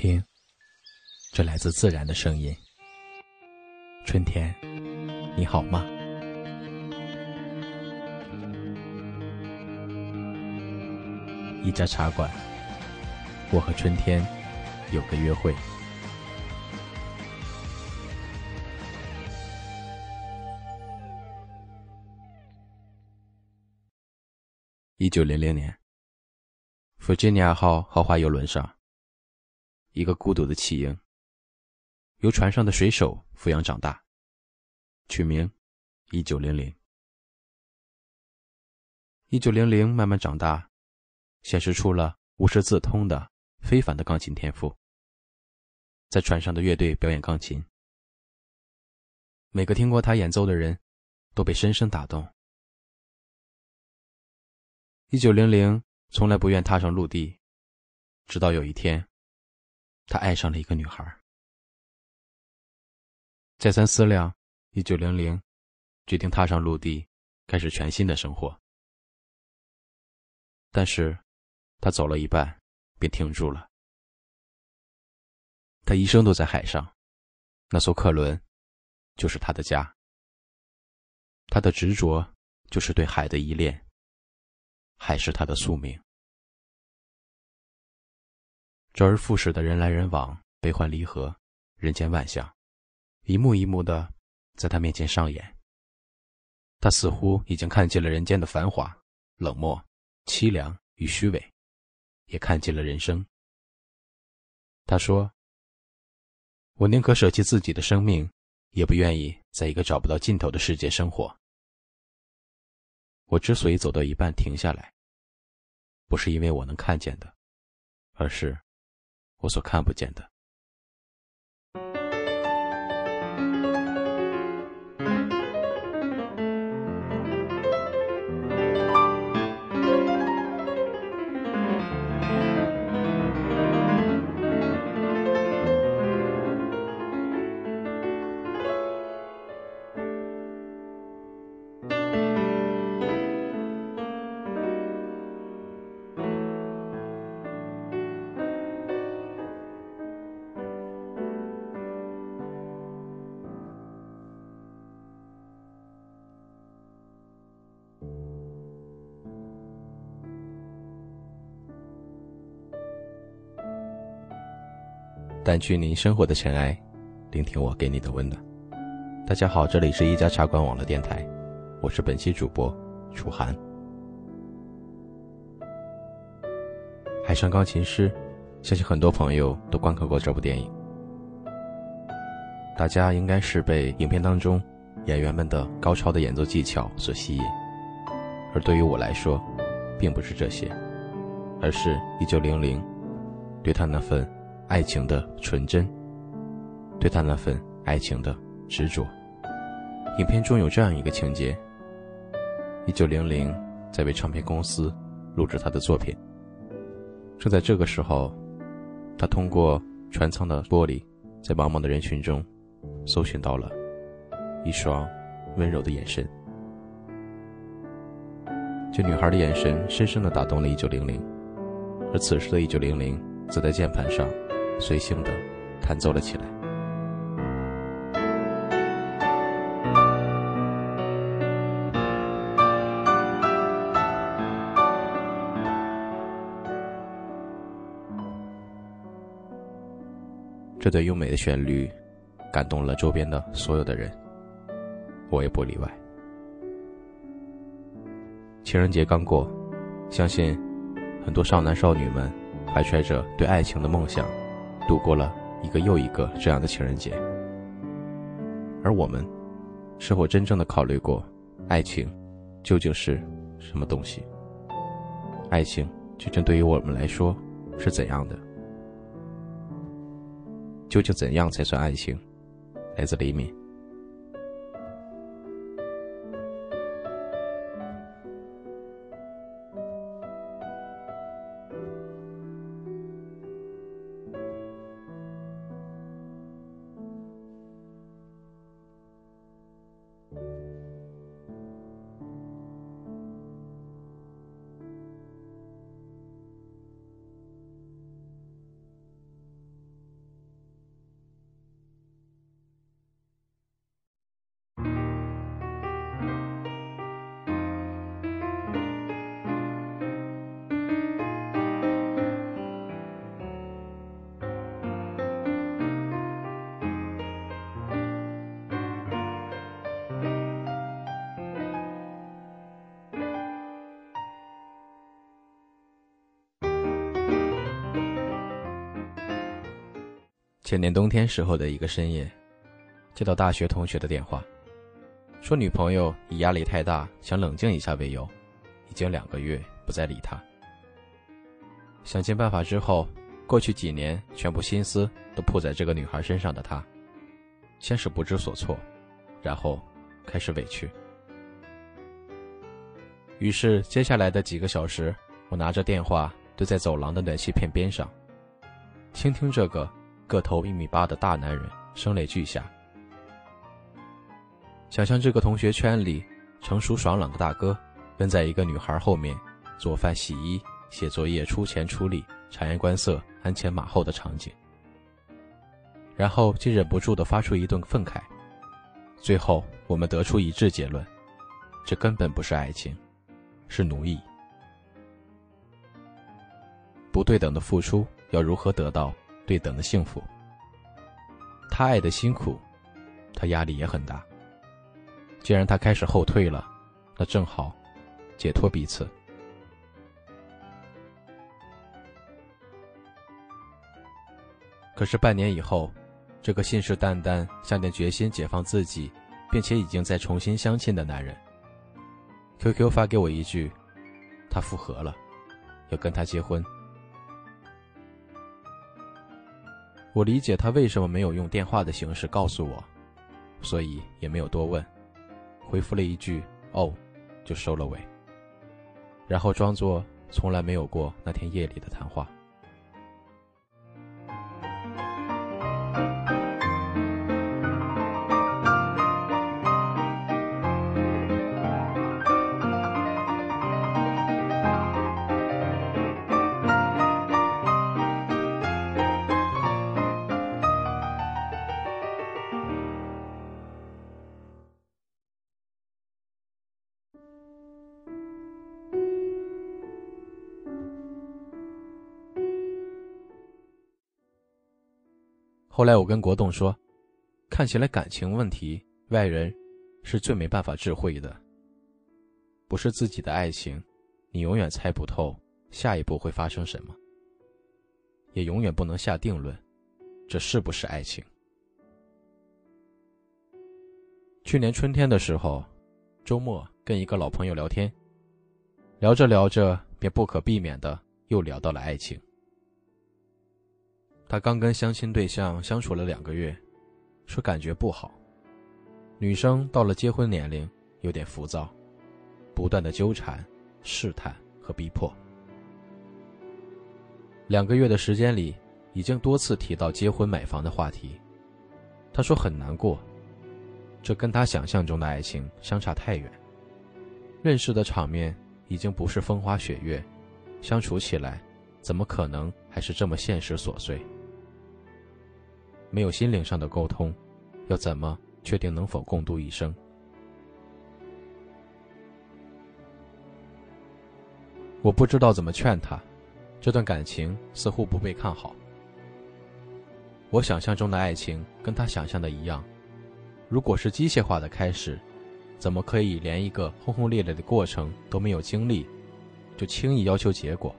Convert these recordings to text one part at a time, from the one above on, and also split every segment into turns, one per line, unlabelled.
听，这来自自然的声音。春天，你好吗？一家茶馆，我和春天有个约会。一九零零年，弗吉尼亚号豪华游轮上，一个孤独的弃婴，由船上的水手抚养长大，取名一九零零。一九零零慢慢长大，显示出了无师自通的非凡的钢琴天赋。在船上的乐队表演钢琴，每个听过他演奏的人，都被深深打动。一九零零从来不愿踏上陆地，直到有一天，他爱上了一个女孩。再三思量，一九零零决定踏上陆地，开始全新的生活。但是，他走了一半，便停住了。他一生都在海上，那艘客轮就是他的家。他的执着就是对海的依恋。还是他的宿命。周而复始的人来人往、悲欢离合、人间万象，一幕一幕的在他面前上演。他似乎已经看尽了人间的繁华、冷漠、凄凉与虚伪，也看尽了人生。他说：“我宁可舍弃自己的生命，也不愿意在一个找不到尽头的世界生活。”我之所以走到一半停下来，不是因为我能看见的，而是我所看不见的。掸去您生活的尘埃，聆听我给你的温暖。大家好，这里是一家茶馆网络电台，我是本期主播楚涵。《海上钢琴师》，相信很多朋友都观看过这部电影。大家应该是被影片当中演员们的高超的演奏技巧所吸引，而对于我来说，并不是这些，而是一九零零对他那份。爱情的纯真，对他那份爱情的执着。影片中有这样一个情节：一九零零在为唱片公司录制他的作品。正在这个时候，他通过船舱的玻璃，在茫茫的人群中，搜寻到了一双温柔的眼神。这女孩的眼神深深的打动了一九零零，而此时的一九零零则在键盘上。随性的弹奏了起来。这对优美的旋律感动了周边的所有的人，我也不例外。情人节刚过，相信很多少男少女们怀揣着对爱情的梦想。度过了一个又一个这样的情人节，而我们是否真正的考虑过，爱情究竟是什么东西？爱情究竟对于我们来说是怎样的？究竟怎样才算爱情？来自黎明。前年冬天时候的一个深夜，接到大学同学的电话，说女朋友以压力太大，想冷静一下为由，已经两个月不再理他。想尽办法之后，过去几年全部心思都扑在这个女孩身上的他，先是不知所措，然后开始委屈。于是接下来的几个小时，我拿着电话对在走廊的暖气片边上，倾听这个个头一米八的大男人声泪俱下，想象这个同学圈里成熟爽朗的大哥跟在一个女孩后面做饭、洗衣、写作业、出钱出力、察言观色、鞍前马后的场景，然后竟忍不住的发出一顿愤慨。最后我们得出一致结论：这根本不是爱情。是奴役，不对等的付出要如何得到对等的幸福？他爱的辛苦，他压力也很大。既然他开始后退了，那正好解脱彼此。可是半年以后，这个信誓旦旦、下定决心解放自己，并且已经在重新相亲的男人。QQ 发给我一句：“他复合了，要跟他结婚。”我理解他为什么没有用电话的形式告诉我，所以也没有多问，回复了一句“哦”，就收了尾，然后装作从来没有过那天夜里的谈话。后来我跟国栋说，看起来感情问题，外人是最没办法智慧的。不是自己的爱情，你永远猜不透下一步会发生什么，也永远不能下定论，这是不是爱情？去年春天的时候，周末跟一个老朋友聊天，聊着聊着，便不可避免的又聊到了爱情。他刚跟相亲对象相处了两个月，说感觉不好。女生到了结婚年龄，有点浮躁，不断的纠缠、试探和逼迫。两个月的时间里，已经多次提到结婚买房的话题。他说很难过，这跟他想象中的爱情相差太远。认识的场面已经不是风花雪月，相处起来，怎么可能还是这么现实琐碎？没有心灵上的沟通，要怎么确定能否共度一生？我不知道怎么劝他，这段感情似乎不被看好。我想象中的爱情跟他想象的一样，如果是机械化的开始，怎么可以连一个轰轰烈烈的过程都没有经历，就轻易要求结果？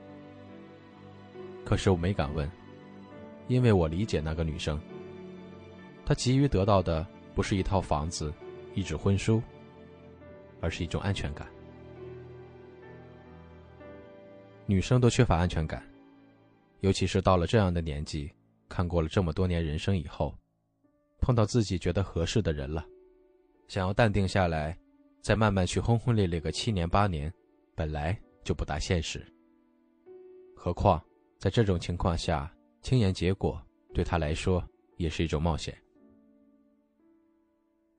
可是我没敢问，因为我理解那个女生。他急于得到的不是一套房子、一纸婚书，而是一种安全感。女生都缺乏安全感，尤其是到了这样的年纪，看过了这么多年人生以后，碰到自己觉得合适的人了，想要淡定下来，再慢慢去轰轰烈烈个七年八年，本来就不大现实。何况在这种情况下，轻言结果对他来说也是一种冒险。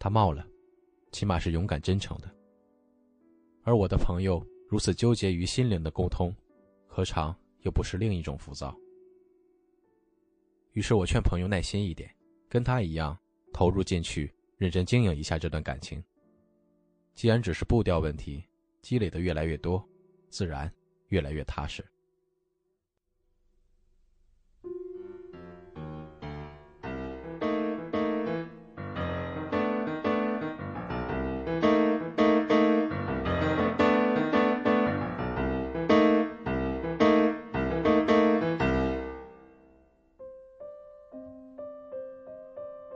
他冒了，起码是勇敢真诚的。而我的朋友如此纠结于心灵的沟通，何尝又不是另一种浮躁？于是我劝朋友耐心一点，跟他一样投入进去，认真经营一下这段感情。既然只是步调问题，积累的越来越多，自然越来越踏实。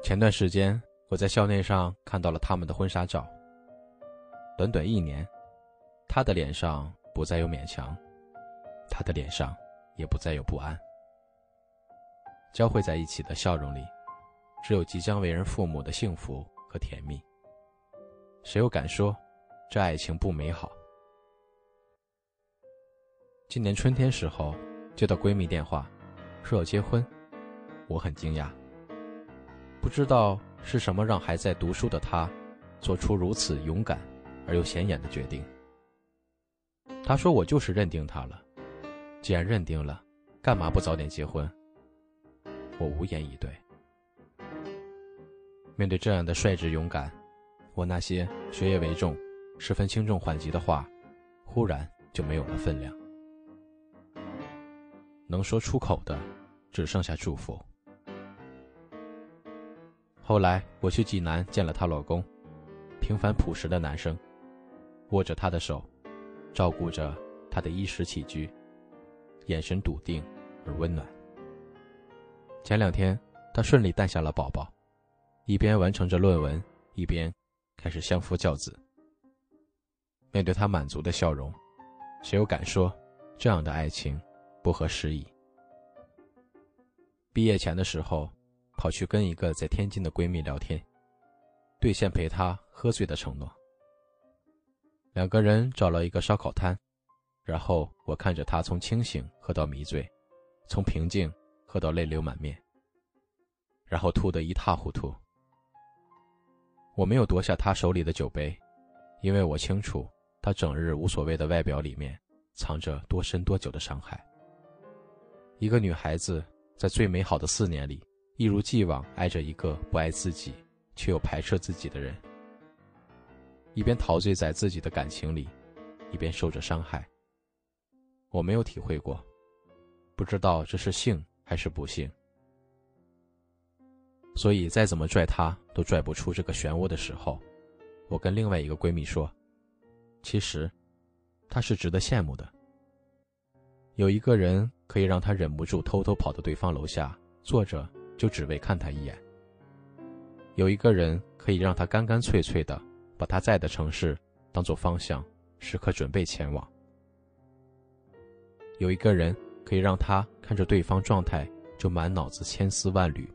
前段时间，我在校内上看到了他们的婚纱照。短短一年，他的脸上不再有勉强，他的脸上也不再有不安。交汇在一起的笑容里，只有即将为人父母的幸福和甜蜜。谁又敢说，这爱情不美好？今年春天时候，接到闺蜜电话，说要结婚，我很惊讶。不知道是什么让还在读书的他，做出如此勇敢而又显眼的决定。他说：“我就是认定他了，既然认定了，干嘛不早点结婚？”我无言以对。面对这样的率直勇敢，我那些学业为重、十分轻重缓急的话，忽然就没有了分量。能说出口的，只剩下祝福。后来我去济南见了她老公，平凡朴实的男生，握着她的手，照顾着她的衣食起居，眼神笃定而温暖。前两天他顺利诞下了宝宝，一边完成着论文，一边开始相夫教子。面对他满足的笑容，谁又敢说这样的爱情不合时宜？毕业前的时候。跑去跟一个在天津的闺蜜聊天，兑现陪她喝醉的承诺。两个人找了一个烧烤摊，然后我看着她从清醒喝到迷醉，从平静喝到泪流满面，然后吐得一塌糊涂。我没有夺下她手里的酒杯，因为我清楚她整日无所谓的外表里面藏着多深多久的伤害。一个女孩子在最美好的四年里。一如既往爱着一个不爱自己却又排斥自己的人，一边陶醉在自己的感情里，一边受着伤害。我没有体会过，不知道这是幸还是不幸。所以再怎么拽他都拽不出这个漩涡的时候，我跟另外一个闺蜜说：“其实，他是值得羡慕的。有一个人可以让他忍不住偷偷跑到对方楼下坐着。”就只为看他一眼。有一个人可以让他干干脆脆的把他在的城市当做方向，时刻准备前往。有一个人可以让他看着对方状态就满脑子千丝万缕。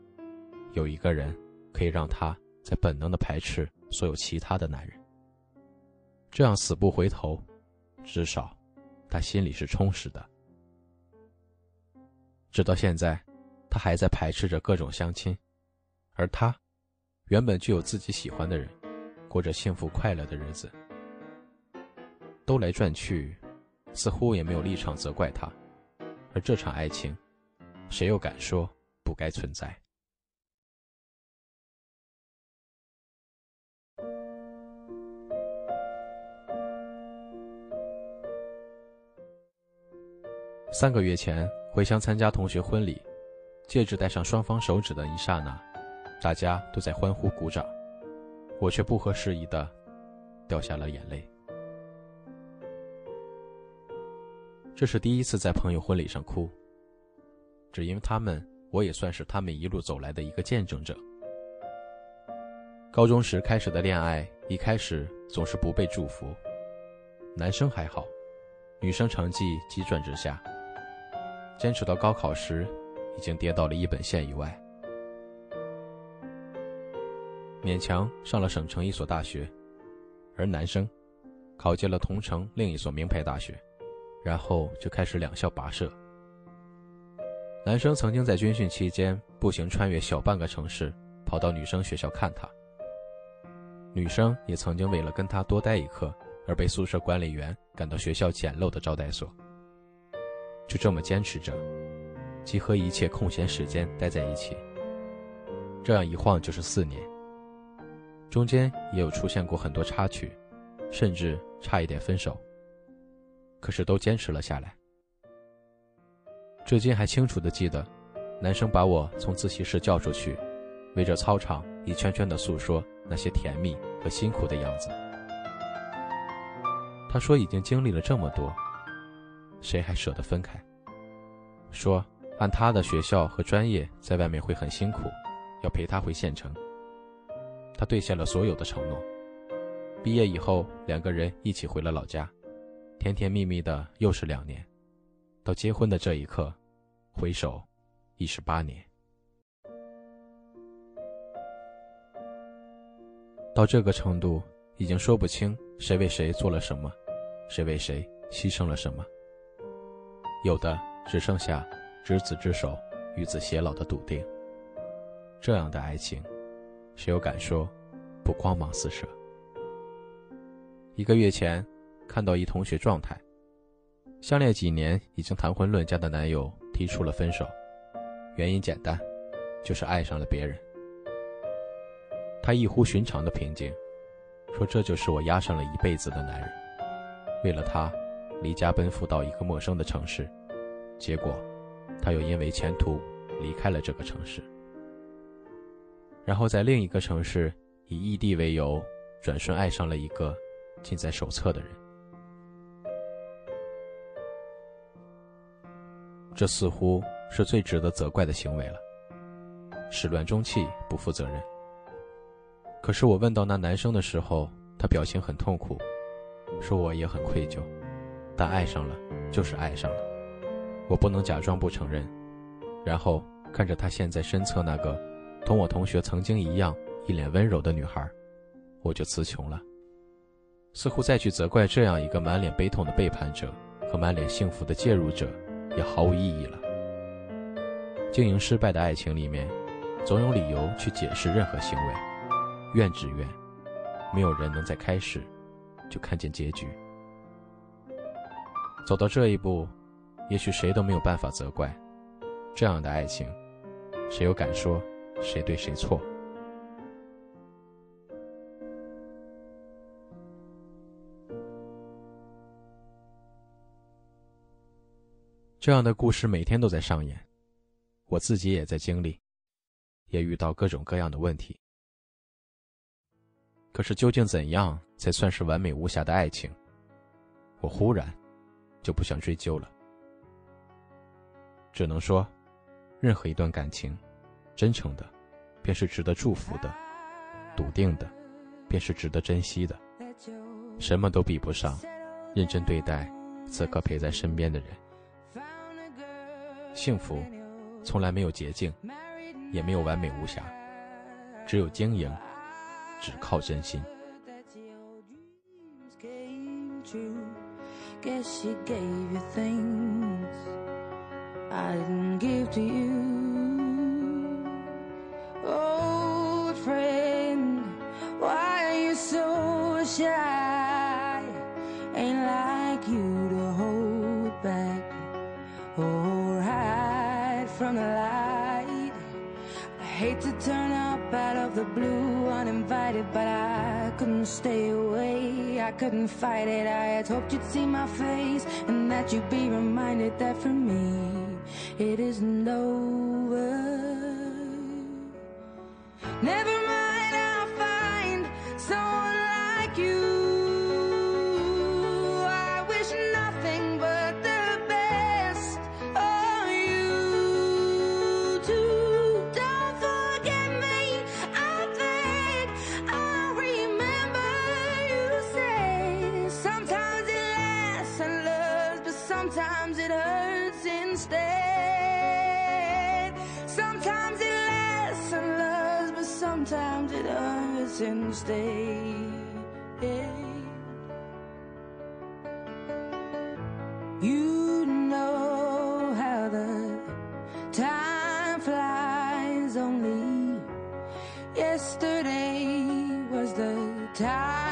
有一个人可以让他在本能的排斥所有其他的男人。这样死不回头，至少他心里是充实的。直到现在。他还在排斥着各种相亲，而他，原本就有自己喜欢的人，过着幸福快乐的日子。兜来转去，似乎也没有立场责怪他，而这场爱情，谁又敢说不该存在？三个月前回乡参加同学婚礼。戒指戴上双方手指的一刹那，大家都在欢呼鼓掌，我却不合时宜的掉下了眼泪。这是第一次在朋友婚礼上哭，只因为他们，我也算是他们一路走来的一个见证者。高中时开始的恋爱，一开始总是不被祝福，男生还好，女生成绩急转直下，坚持到高考时。已经跌到了一本线以外，勉强上了省城一所大学，而男生考进了同城另一所名牌大学，然后就开始两校跋涉。男生曾经在军训期间步行穿越小半个城市，跑到女生学校看她。女生也曾经为了跟他多待一刻，而被宿舍管理员赶到学校简陋的招待所。就这么坚持着。集合一切空闲时间待在一起，这样一晃就是四年。中间也有出现过很多插曲，甚至差一点分手。可是都坚持了下来。至今还清楚的记得，男生把我从自习室叫出去，围着操场一圈圈的诉说那些甜蜜和辛苦的样子。他说已经经历了这么多，谁还舍得分开？说。按他的学校和专业，在外面会很辛苦，
要陪他回县城。他兑现了所有的承诺。毕业以后，两个人一起回了老家，甜甜蜜蜜的又是两年。到结婚的这一刻，回首，已是八年。到这个程度，已经说不清谁为谁做了什么，谁为谁牺牲了什么。有的只剩下执子之手，与子偕老的笃定。这样的爱情，谁又敢说不光芒四射？一个月前，看到一同学状态，相恋几年已经谈婚论嫁的男友提出了分手，原因简单，就是爱上了别人。他异乎寻常的平静，说：“这就是我压上了一辈子的男人，为了他，离家奔赴到一个陌生的城市，结果，他又因为前途离开了这个城市，然后在另一个城市以异地为由，转瞬爱上了一个近在手册的人。这似乎是最值得责怪的行为了，始乱终弃，不负责任。”可是我问到那男生的时候，他表情很痛苦，说我也很愧疚，但爱上了就是爱上了，我不能假装不承认。然后看着他现在身侧那个同我同学曾经一样一脸温柔的女孩，我就词穷了。似乎再去责怪这样一个满脸悲痛的背叛者和满脸幸福的介入者，也毫无意义了。经营失败的爱情里面，总有理由去解释任何行为。怨只怨，没有人能在开始就看见结局。走到这一步，也许谁都没有办法责怪。这样的爱情，谁又敢说谁对谁错？这样的故事每天都在上演，我自己也在经历，也遇到各种各样的问题。可是，究竟怎样才算是完美无瑕的爱情？我忽然就不想追究了。只能说，任何一段感情，真诚的，便是值得祝福的；笃定的，便是值得珍惜的。什么都比不上认真对待此刻陪在身边的人。幸福从来没有捷径，也没有完美无瑕，只有经营。只靠真心。I didn't give to you. Old friend, why are you so shy? Ain't like you to hold back or hide from the light. I hate to turn up out of the blue uninvited, but I couldn't stay away. I couldn't fight it. I had hoped you'd see my face and that you'd be reminded that for me it isn't over. Never sometimes it hurts instead. You know how the time flies only Yesterday was the time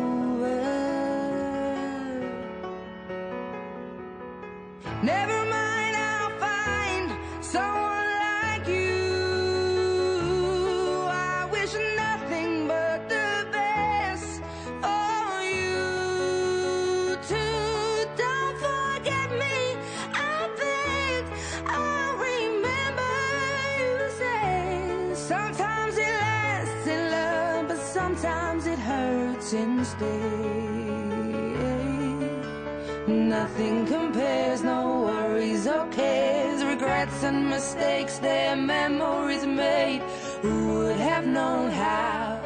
Nothing compares, no worries or cares, regrets and mistakes, their memories made. Who would have known how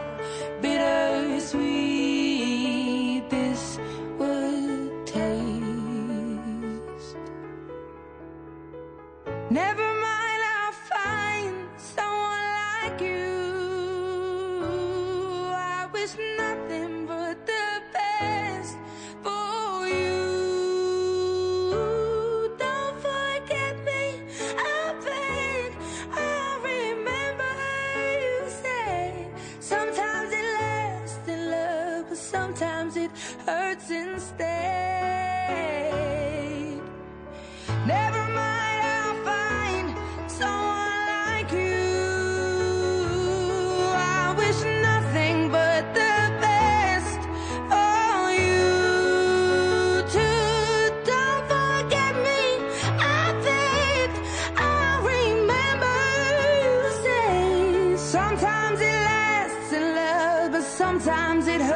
bittersweet this would taste? Never Sometimes it hurts.